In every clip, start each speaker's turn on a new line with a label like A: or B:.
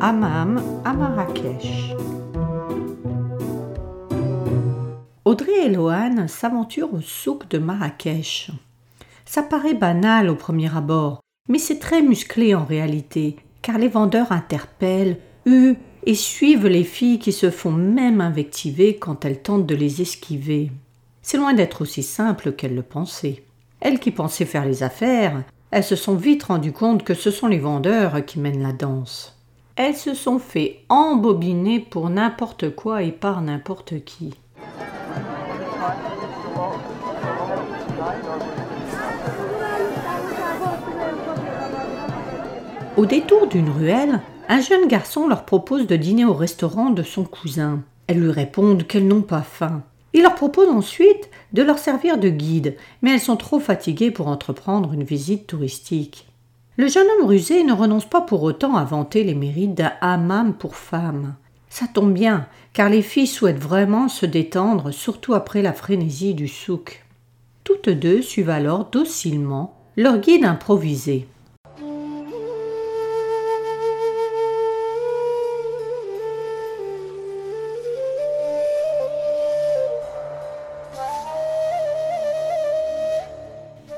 A: hammam à Marrakech. Audrey et Loane s'aventurent au souk de Marrakech. Ça paraît banal au premier abord, mais c'est très musclé en réalité, car les vendeurs interpellent, huent et suivent les filles qui se font même invectiver quand elles tentent de les esquiver. C'est loin d'être aussi simple qu'elles le pensaient. Elles qui pensaient faire les affaires, elles se sont vite rendues compte que ce sont les vendeurs qui mènent la danse. Elles se sont fait embobiner pour n'importe quoi et par n'importe qui. Au détour d'une ruelle, un jeune garçon leur propose de dîner au restaurant de son cousin. Elles lui répondent qu'elles n'ont pas faim. Il leur propose ensuite de leur servir de guide, mais elles sont trop fatiguées pour entreprendre une visite touristique. Le jeune homme rusé ne renonce pas pour autant à vanter les mérites d'un hammam pour femmes. Ça tombe bien, car les filles souhaitent vraiment se détendre, surtout après la frénésie du souk. Toutes deux suivent alors docilement leur guide improvisé.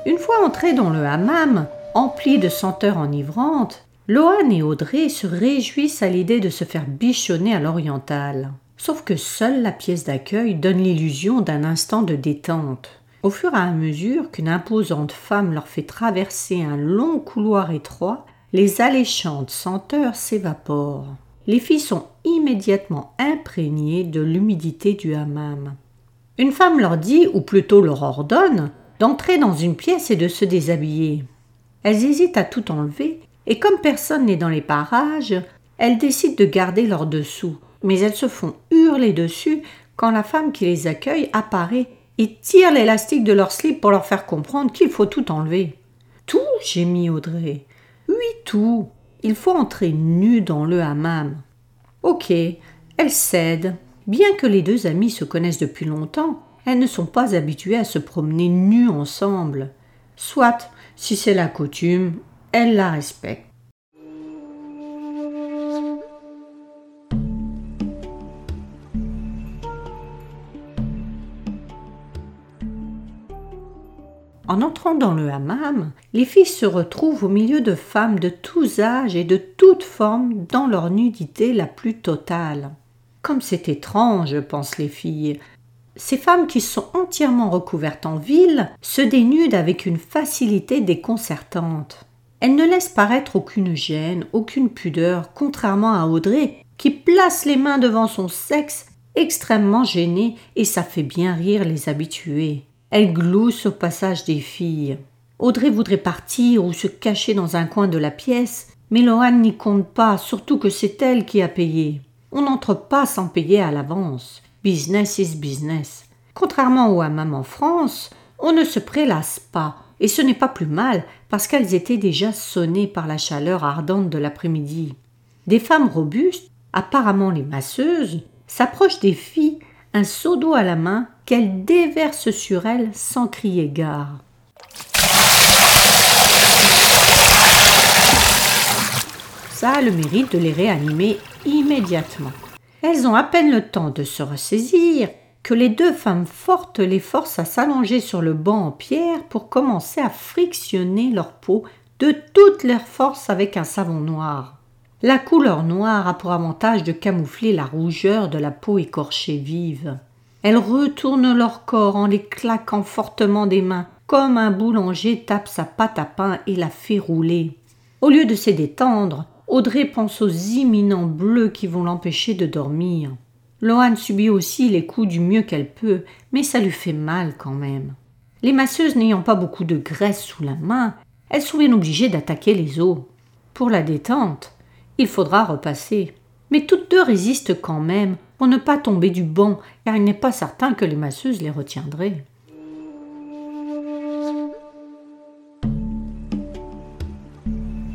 A: Une fois entrées dans le hammam, empli de senteurs enivrantes, Lohan et Audrey se réjouissent à l'idée de se faire bichonner à l'oriental. Sauf que seule la pièce d'accueil donne l'illusion d'un instant de détente. Au fur et à mesure qu'une imposante femme leur fait traverser un long couloir étroit, les alléchantes senteurs s'évaporent. Les filles sont immédiatement imprégnées de l'humidité du hammam. Une femme leur dit, ou plutôt leur ordonne, d'entrer dans une pièce et de se déshabiller. Elles hésitent à tout enlever, et comme personne n'est dans les parages, elles décident de garder leur dessous, mais elles se font hurler dessus quand la femme qui les accueille apparaît et tire l'élastique de leur slip pour leur faire comprendre qu'il faut tout enlever. Tout gémit Audrey. Oui, tout. Il faut entrer nu dans le hammam. Ok, elles cèdent. Bien que les deux amies se connaissent depuis longtemps, elles ne sont pas habituées à se promener nues ensemble. Soit, si c'est la coutume, elles la respectent. En entrant dans le hammam, les filles se retrouvent au milieu de femmes de tous âges et de toutes formes dans leur nudité la plus totale. Comme c'est étrange, pensent les filles, ces femmes qui sont entièrement recouvertes en ville se dénudent avec une facilité déconcertante. Elles ne laissent paraître aucune gêne, aucune pudeur, contrairement à Audrey, qui place les mains devant son sexe, extrêmement gênée, et ça fait bien rire les habitués. Elle glousse au passage des filles. Audrey voudrait partir ou se cacher dans un coin de la pièce, mais Lohan n'y compte pas, surtout que c'est elle qui a payé. On n'entre pas sans payer à l'avance. Business is business. Contrairement au hammam en France, on ne se prélasse pas, et ce n'est pas plus mal parce qu'elles étaient déjà sonnées par la chaleur ardente de l'après-midi. Des femmes robustes, apparemment les masseuses, s'approchent des filles, un seau d'eau à la main, qu'elles déversent sur elles sans crier gare. Ça a le mérite de les réanimer immédiatement. Elles ont à peine le temps de se ressaisir que les deux femmes fortes les forcent à s'allonger sur le banc en pierre pour commencer à frictionner leur peau de toute leur force avec un savon noir. La couleur noire a pour avantage de camoufler la rougeur de la peau écorchée vive. Elles retournent leur corps en les claquant fortement des mains, comme un boulanger tape sa pâte à pain et la fait rouler. Au lieu de se détendre, Audrey pense aux imminents bleus qui vont l'empêcher de dormir. Lohan subit aussi les coups du mieux qu'elle peut, mais ça lui fait mal quand même. Les masseuses n'ayant pas beaucoup de graisse sous la main, elles sont bien obligées d'attaquer les os. Pour la détente, il faudra repasser. Mais toutes deux résistent quand même pour ne pas tomber du banc, car il n'est pas certain que les masseuses les retiendraient.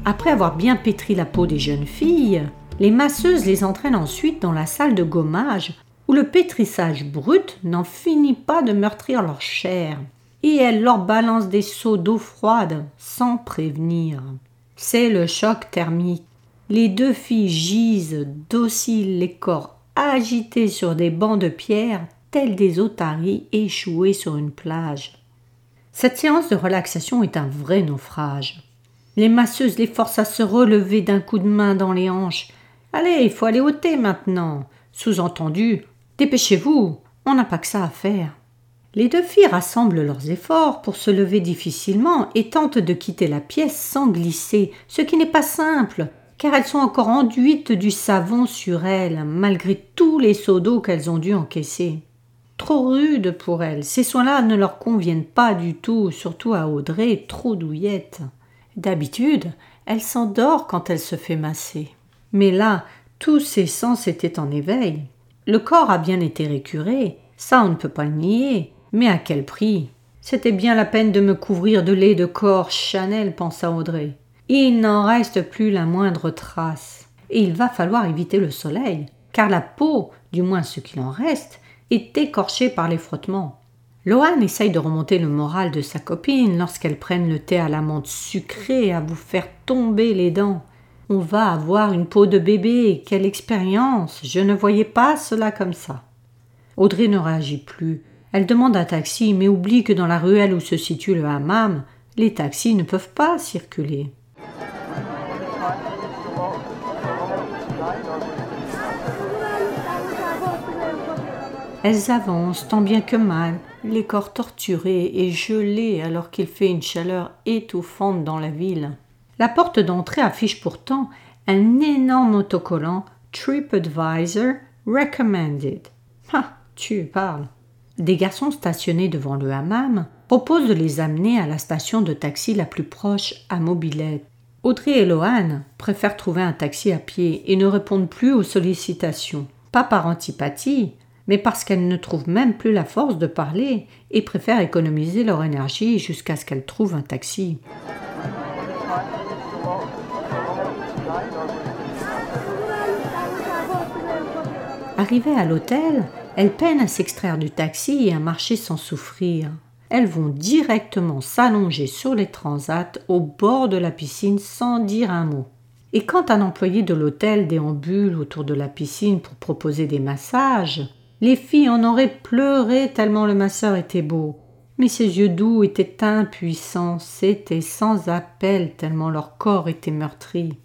A: Après avoir bien pétri la peau des jeunes filles, les masseuses les entraînent ensuite dans la salle de gommage où le pétrissage brut n'en finit pas de meurtrir leur chair et elles leur balancent des seaux d'eau froide sans prévenir. C'est le choc thermique. Les deux filles gisent, dociles, les corps agités sur des bancs de pierre, tels des otaries échoués sur une plage. Cette séance de relaxation est un vrai naufrage. Les masseuses les forcent à se relever d'un coup de main dans les hanches. Allez, il faut aller thé maintenant. Sous-entendu, dépêchez-vous, on n'a pas que ça à faire. Les deux filles rassemblent leurs efforts pour se lever difficilement et tentent de quitter la pièce sans glisser, ce qui n'est pas simple, car elles sont encore enduites du savon sur elles, malgré tous les seaux d'eau qu'elles ont dû encaisser. Trop rude pour elles, ces soins-là ne leur conviennent pas du tout, surtout à Audrey, trop douillette. D'habitude, elle s'endort quand elle se fait masser. Mais là, tous ses sens étaient en éveil. Le corps a bien été récuré, ça on ne peut pas le nier, mais à quel prix? C'était bien la peine de me couvrir de lait de corps Chanel, pensa Audrey. Il n'en reste plus la moindre trace. Et il va falloir éviter le soleil, car la peau, du moins ce qu'il en reste, est écorchée par les frottements. Lohan essaye de remonter le moral de sa copine lorsqu'elles prennent le thé à la menthe sucrée à vous faire tomber les dents. On va avoir une peau de bébé, quelle expérience. Je ne voyais pas cela comme ça. Audrey ne réagit plus. Elle demande un taxi, mais oublie que dans la ruelle où se situe le hammam, les taxis ne peuvent pas circuler. Elles avancent tant bien que mal, les corps torturés et gelés alors qu'il fait une chaleur étouffante dans la ville. La porte d'entrée affiche pourtant un énorme autocollant TripAdvisor Recommended. Ah, tu parles. Des garçons stationnés devant le hammam proposent de les amener à la station de taxi la plus proche à Mobilette. Audrey et Lohan préfèrent trouver un taxi à pied et ne répondent plus aux sollicitations. Pas par antipathie, mais parce qu'elles ne trouvent même plus la force de parler et préfèrent économiser leur énergie jusqu'à ce qu'elles trouvent un taxi. Arrivées à l'hôtel, elles peinent à s'extraire du taxi et à marcher sans souffrir. Elles vont directement s'allonger sur les transats au bord de la piscine sans dire un mot. Et quand un employé de l'hôtel déambule autour de la piscine pour proposer des massages, les filles en auraient pleuré tellement le masseur était beau. Mais ses yeux doux étaient impuissants, c'était sans appel tellement leur corps était meurtri.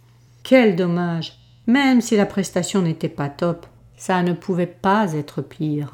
A: Quel dommage Même si la prestation n'était pas top, ça ne pouvait pas être pire.